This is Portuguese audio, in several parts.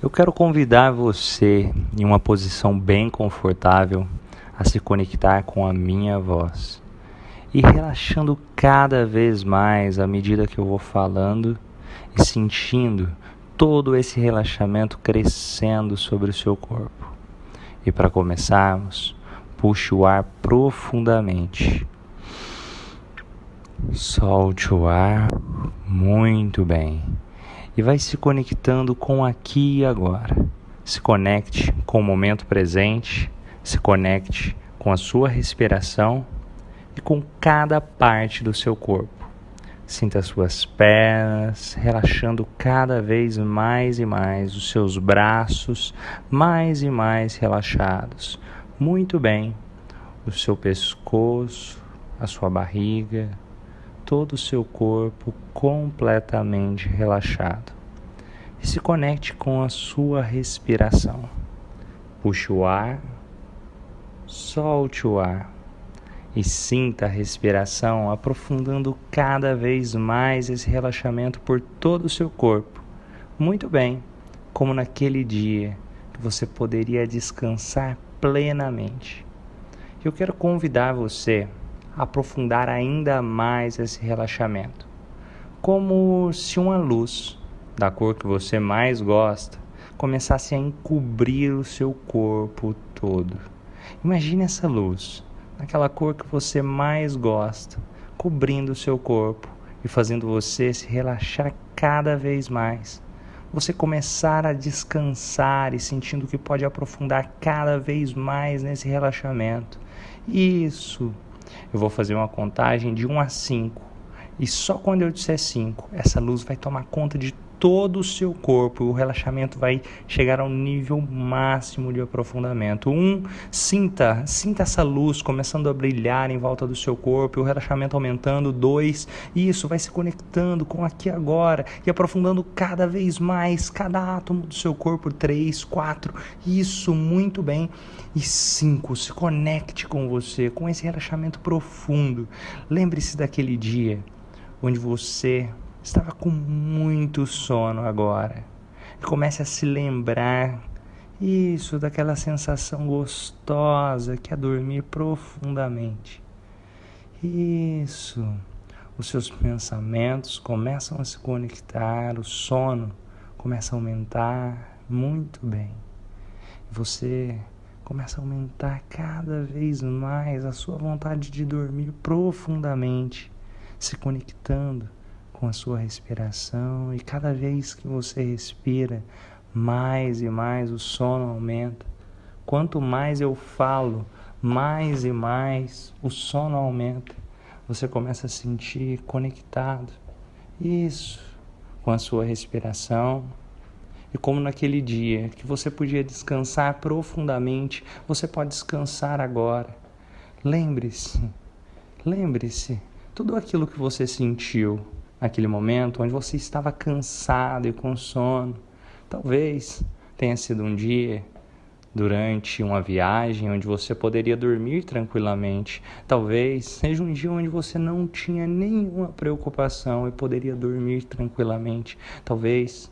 Eu quero convidar você, em uma posição bem confortável, a se conectar com a minha voz e relaxando cada vez mais à medida que eu vou falando e sentindo todo esse relaxamento crescendo sobre o seu corpo. E para começarmos, puxe o ar profundamente. Solte o ar muito bem e vai se conectando com aqui e agora. Se conecte com o momento presente, se conecte com a sua respiração e com cada parte do seu corpo. Sinta as suas pernas relaxando cada vez mais e mais, os seus braços mais e mais relaxados. Muito bem. O seu pescoço, a sua barriga, todo o seu corpo completamente relaxado. E se conecte com a sua respiração. Puxe o ar, solte o ar e sinta a respiração aprofundando cada vez mais esse relaxamento por todo o seu corpo. Muito bem, como naquele dia que você poderia descansar plenamente. Eu quero convidar você aprofundar ainda mais esse relaxamento. Como se uma luz da cor que você mais gosta começasse a encobrir o seu corpo todo. Imagine essa luz, naquela cor que você mais gosta, cobrindo o seu corpo e fazendo você se relaxar cada vez mais. Você começar a descansar e sentindo que pode aprofundar cada vez mais nesse relaxamento. Isso eu vou fazer uma contagem de 1 a 5. E só quando eu disser 5, essa luz vai tomar conta de todo o seu corpo. O relaxamento vai chegar ao nível máximo de aprofundamento. Um, sinta, sinta essa luz começando a brilhar em volta do seu corpo, o relaxamento aumentando. Dois, isso vai se conectando com aqui agora e aprofundando cada vez mais cada átomo do seu corpo. Três, quatro, isso muito bem. E cinco, se conecte com você, com esse relaxamento profundo. Lembre-se daquele dia onde você estava com muito sono agora. Comece a se lembrar isso daquela sensação gostosa que é dormir profundamente. Isso. Os seus pensamentos começam a se conectar, o sono começa a aumentar muito bem. Você começa a aumentar cada vez mais a sua vontade de dormir profundamente, se conectando com a sua respiração e cada vez que você respira, mais e mais o sono aumenta. Quanto mais eu falo, mais e mais o sono aumenta. Você começa a sentir conectado. Isso, com a sua respiração. E como naquele dia que você podia descansar profundamente, você pode descansar agora. Lembre-se, lembre-se, tudo aquilo que você sentiu, naquele momento onde você estava cansado e com sono. Talvez tenha sido um dia durante uma viagem onde você poderia dormir tranquilamente. Talvez seja um dia onde você não tinha nenhuma preocupação e poderia dormir tranquilamente. Talvez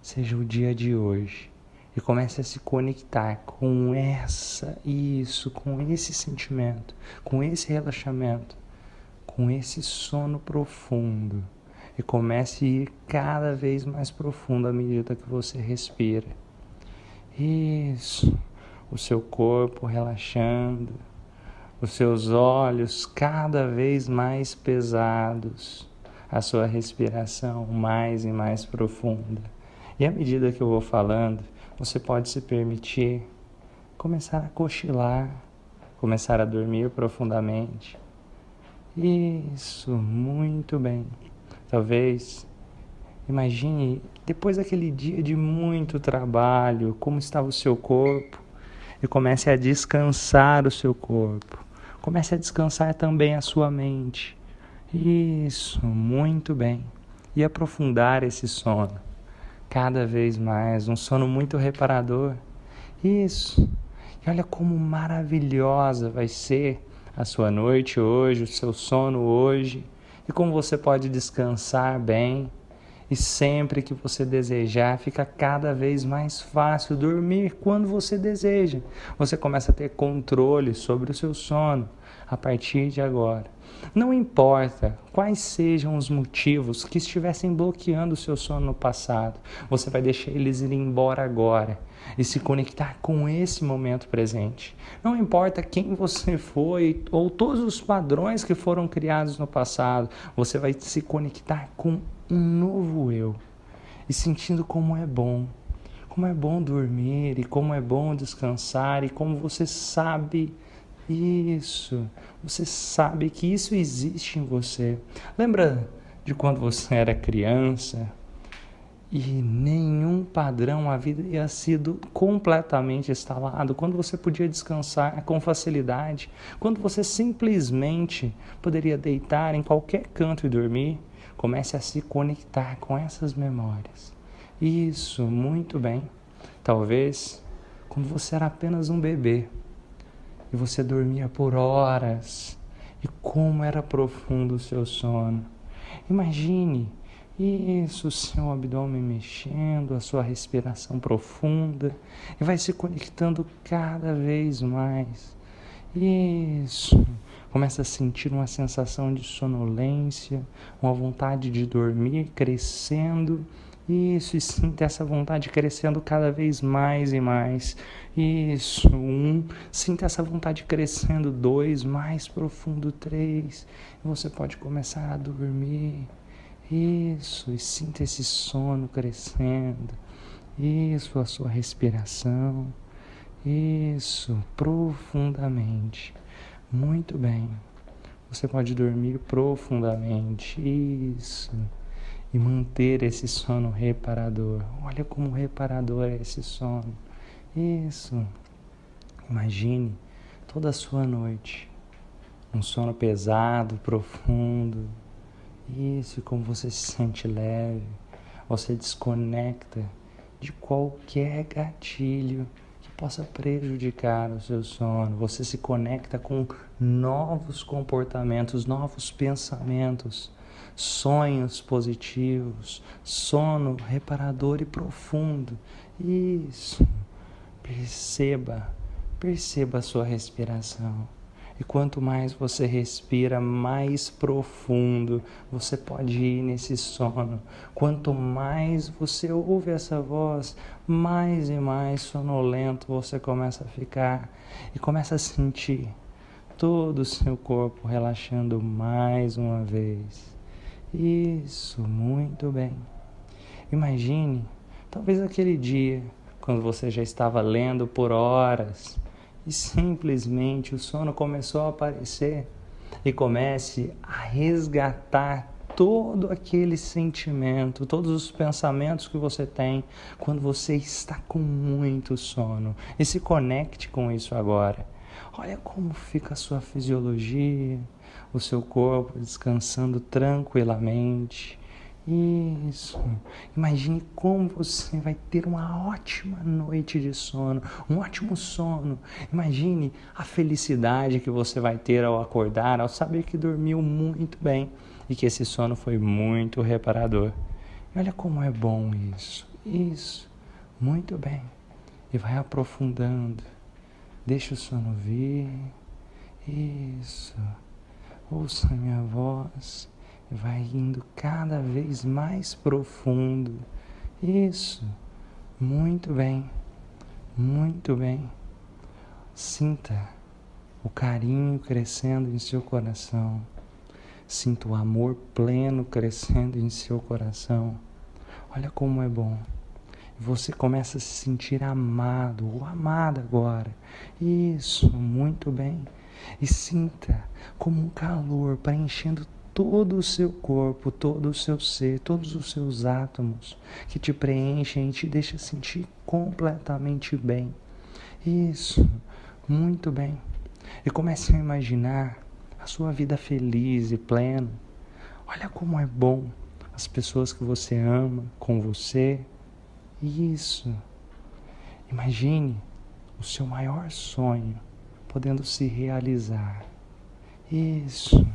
seja o dia de hoje. E comece a se conectar com essa, isso, com esse sentimento, com esse relaxamento, com esse sono profundo e comece a ir cada vez mais profundo à medida que você respira. Isso, o seu corpo relaxando, os seus olhos cada vez mais pesados, a sua respiração mais e mais profunda. E à medida que eu vou falando, você pode se permitir começar a cochilar, começar a dormir profundamente. Isso, muito bem. Talvez imagine depois daquele dia de muito trabalho, como estava o seu corpo, e comece a descansar o seu corpo. Comece a descansar também a sua mente. Isso, muito bem. E aprofundar esse sono cada vez mais, um sono muito reparador. Isso. E olha como maravilhosa vai ser a sua noite hoje, o seu sono hoje e como você pode descansar bem E sempre que você desejar, fica cada vez mais fácil dormir quando você deseja. Você começa a ter controle sobre o seu sono a partir de agora. Não importa quais sejam os motivos que estivessem bloqueando o seu sono no passado, você vai deixar eles ir embora agora e se conectar com esse momento presente. Não importa quem você foi ou todos os padrões que foram criados no passado, você vai se conectar com um novo eu e sentindo como é bom. Como é bom dormir e como é bom descansar e como você sabe isso. Você sabe que isso existe em você. Lembra de quando você era criança e nenhum padrão havia sido completamente instalado, quando você podia descansar com facilidade, quando você simplesmente poderia deitar em qualquer canto e dormir, comece a se conectar com essas memórias. Isso, muito bem. Talvez quando você era apenas um bebê e você dormia por horas e como era profundo o seu sono. Imagine isso, o seu abdômen mexendo, a sua respiração profunda e vai se conectando cada vez mais. Isso. Começa a sentir uma sensação de sonolência, uma vontade de dormir crescendo isso, e sinta essa vontade crescendo cada vez mais e mais. Isso, um, sinta essa vontade crescendo, dois, mais profundo, três. Você pode começar a dormir. Isso, e sinta esse sono crescendo. Isso, a sua respiração. Isso, profundamente. Muito bem. Você pode dormir profundamente. Isso e manter esse sono reparador. Olha como reparador é esse sono. Isso. Imagine toda a sua noite. Um sono pesado, profundo. Isso, como você se sente leve. Você desconecta de qualquer gatilho que possa prejudicar o seu sono. Você se conecta com novos comportamentos, novos pensamentos sonhos positivos, sono reparador e profundo. Isso. Perceba, perceba a sua respiração. E quanto mais você respira, mais profundo você pode ir nesse sono. Quanto mais você ouve essa voz, mais e mais sonolento você começa a ficar e começa a sentir todo o seu corpo relaxando mais uma vez. Isso, muito bem. Imagine, talvez aquele dia, quando você já estava lendo por horas e simplesmente o sono começou a aparecer e comece a resgatar todo aquele sentimento, todos os pensamentos que você tem quando você está com muito sono. E se conecte com isso agora. Olha como fica a sua fisiologia, o seu corpo descansando tranquilamente. Isso. Imagine como você vai ter uma ótima noite de sono, um ótimo sono. Imagine a felicidade que você vai ter ao acordar, ao saber que dormiu muito bem e que esse sono foi muito reparador. E olha como é bom isso. Isso. Muito bem. E vai aprofundando. Deixa o sono vir. Isso. Ouça a minha voz vai indo cada vez mais profundo. Isso. Muito bem. Muito bem. Sinta o carinho crescendo em seu coração. Sinta o amor pleno crescendo em seu coração. Olha como é bom. Você começa a se sentir amado ou amada agora. Isso, muito bem e sinta como um calor preenchendo todo o seu corpo, todo o seu ser, todos os seus átomos que te preenchem e te deixa sentir completamente bem. Isso, muito bem. E comece a imaginar a sua vida feliz e plena. Olha como é bom as pessoas que você ama com você. Isso. Imagine o seu maior sonho podendo se realizar. Isso.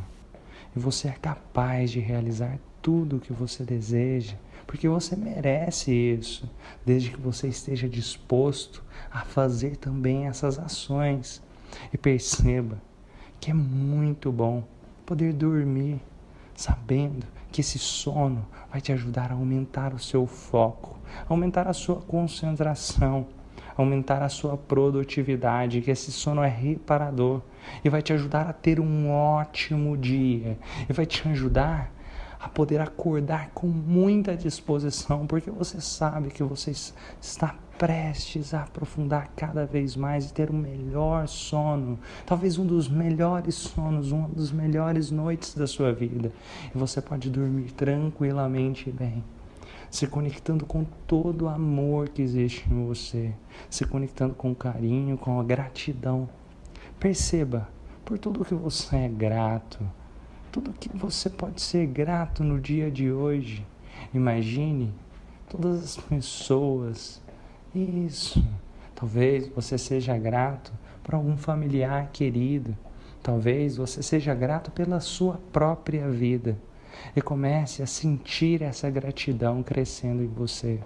E você é capaz de realizar tudo o que você deseja, porque você merece isso, desde que você esteja disposto a fazer também essas ações. E perceba que é muito bom poder dormir sabendo que esse sono vai te ajudar a aumentar o seu foco, aumentar a sua concentração, aumentar a sua produtividade, que esse sono é reparador e vai te ajudar a ter um ótimo dia e vai te ajudar a poder acordar com muita disposição, porque você sabe que você está prestes a aprofundar cada vez mais e ter o um melhor sono, talvez um dos melhores sonos, uma das melhores noites da sua vida. E você pode dormir tranquilamente bem, se conectando com todo o amor que existe em você, se conectando com o carinho, com a gratidão. Perceba por tudo que você é grato tudo que você pode ser grato no dia de hoje. Imagine todas as pessoas. Isso. Talvez você seja grato por algum familiar querido. Talvez você seja grato pela sua própria vida. E comece a sentir essa gratidão crescendo em você.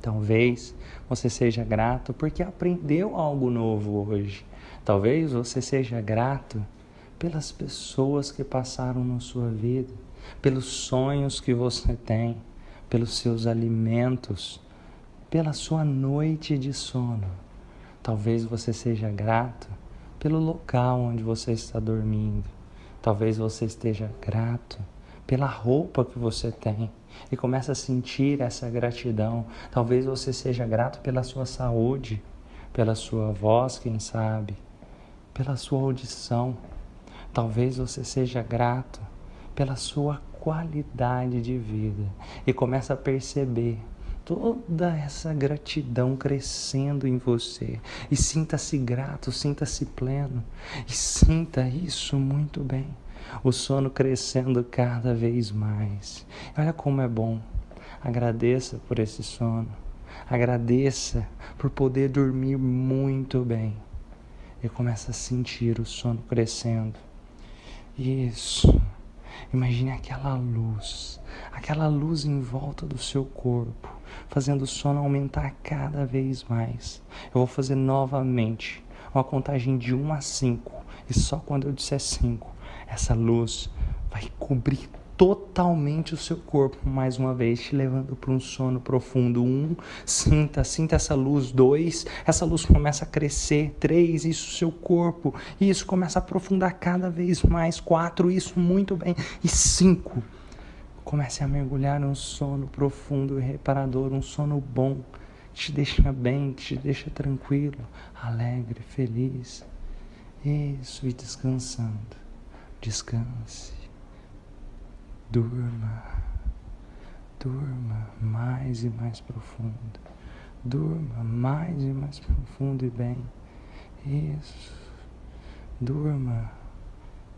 Talvez você seja grato porque aprendeu algo novo hoje. Talvez você seja grato pelas pessoas que passaram na sua vida, pelos sonhos que você tem, pelos seus alimentos, pela sua noite de sono. Talvez você seja grato pelo local onde você está dormindo. Talvez você esteja grato pela roupa que você tem e comece a sentir essa gratidão. Talvez você seja grato pela sua saúde, pela sua voz, quem sabe, pela sua audição. Talvez você seja grato pela sua qualidade de vida e comece a perceber toda essa gratidão crescendo em você. E sinta-se grato, sinta-se pleno e sinta isso muito bem. O sono crescendo cada vez mais. Olha como é bom. Agradeça por esse sono. Agradeça por poder dormir muito bem. E começa a sentir o sono crescendo isso. Imagine aquela luz, aquela luz em volta do seu corpo, fazendo o sono aumentar cada vez mais. Eu vou fazer novamente uma contagem de 1 a 5, e só quando eu disser 5, essa luz vai cobrir totalmente o seu corpo mais uma vez, te levando para um sono profundo. Um, sinta, sinta essa luz. Dois, essa luz começa a crescer. Três, isso seu corpo. Isso começa a aprofundar cada vez mais. Quatro, isso muito bem. E cinco, comece a mergulhar num sono profundo e reparador, um sono bom, que te deixa bem, que te deixa tranquilo, alegre, feliz. Isso, e descansando. Descanse. Durma, durma mais e mais profundo. Durma mais e mais profundo e bem. Isso. Durma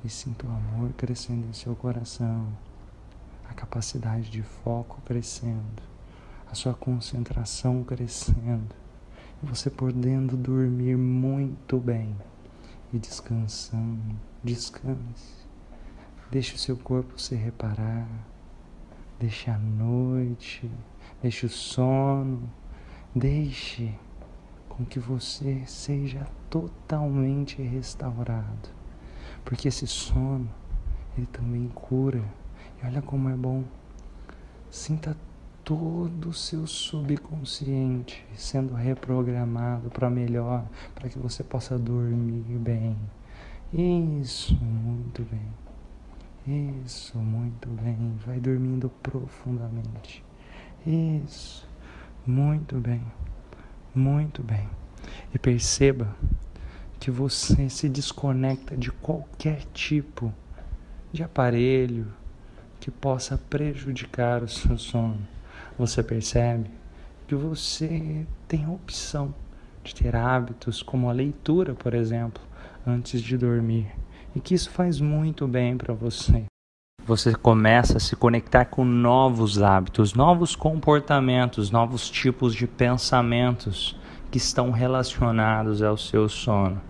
e sinta o amor crescendo em seu coração, a capacidade de foco crescendo, a sua concentração crescendo, e você podendo dormir muito bem e descansando. Descanse. Deixe o seu corpo se reparar. Deixe a noite, deixe o sono, deixe com que você seja totalmente restaurado. Porque esse sono, ele também cura. E olha como é bom. Sinta todo o seu subconsciente sendo reprogramado para melhor, para que você possa dormir bem. Isso, muito bem. Isso, muito bem. Vai dormindo profundamente. Isso, muito bem. Muito bem. E perceba que você se desconecta de qualquer tipo de aparelho que possa prejudicar o seu sono. Você percebe que você tem a opção de ter hábitos como a leitura, por exemplo, antes de dormir e que isso faz muito bem para você. Você começa a se conectar com novos hábitos, novos comportamentos, novos tipos de pensamentos que estão relacionados ao seu sono.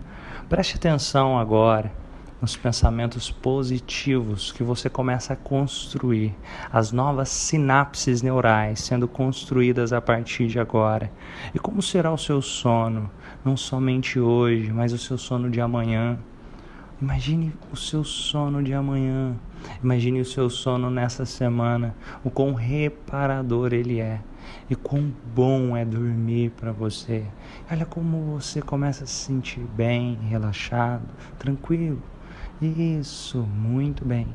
Preste atenção agora nos pensamentos positivos que você começa a construir, as novas sinapses neurais sendo construídas a partir de agora. E como será o seu sono, não somente hoje, mas o seu sono de amanhã? Imagine o seu sono de amanhã. Imagine o seu sono nessa semana, o quão reparador ele é e quão bom é dormir para você. Olha como você começa a se sentir bem, relaxado, tranquilo. Isso, muito bem.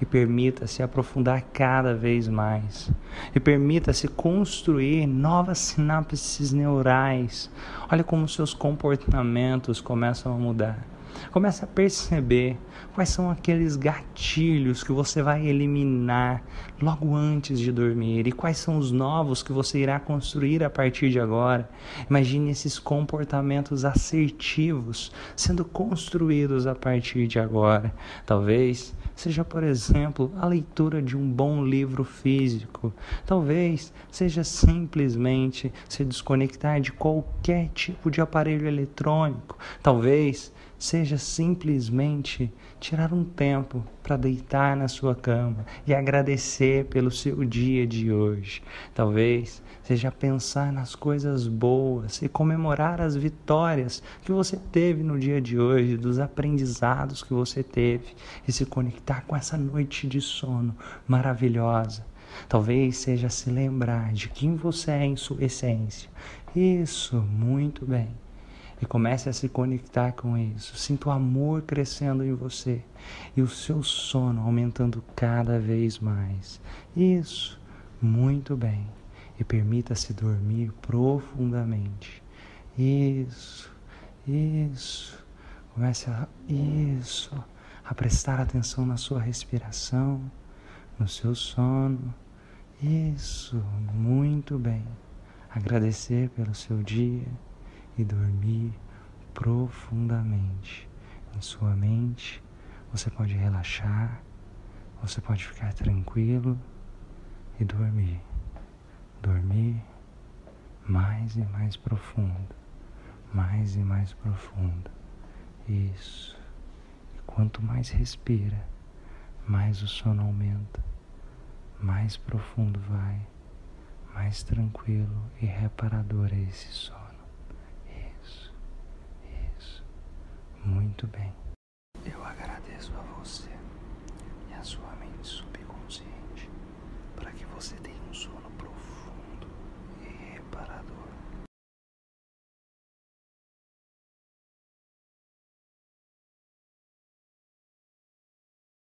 E permita-se aprofundar cada vez mais. E permita-se construir novas sinapses neurais. Olha como seus comportamentos começam a mudar. Comece a perceber quais são aqueles gatilhos que você vai eliminar logo antes de dormir e quais são os novos que você irá construir a partir de agora. Imagine esses comportamentos assertivos sendo construídos a partir de agora. Talvez seja, por exemplo, a leitura de um bom livro físico. Talvez seja simplesmente se desconectar de qualquer tipo de aparelho eletrônico. Talvez seja simplesmente tirar um tempo para deitar na sua cama e agradecer pelo seu dia de hoje. Talvez seja pensar nas coisas boas e comemorar as vitórias que você teve no dia de hoje, dos aprendizados que você teve e se conectar com essa noite de sono maravilhosa. Talvez seja se lembrar de quem você é em sua essência. Isso, muito bem e comece a se conectar com isso. Sinta o amor crescendo em você e o seu sono aumentando cada vez mais. Isso, muito bem. E permita-se dormir profundamente. Isso, isso. Comece a isso, a prestar atenção na sua respiração, no seu sono. Isso, muito bem. Agradecer pelo seu dia e dormir profundamente. Em sua mente, você pode relaxar, você pode ficar tranquilo e dormir. Dormir mais e mais profundo, mais e mais profundo. Isso. E quanto mais respira, mais o sono aumenta, mais profundo vai, mais tranquilo e reparador é esse sono. Muito bem. Eu agradeço a você e a sua mente subconsciente para que você tenha um sono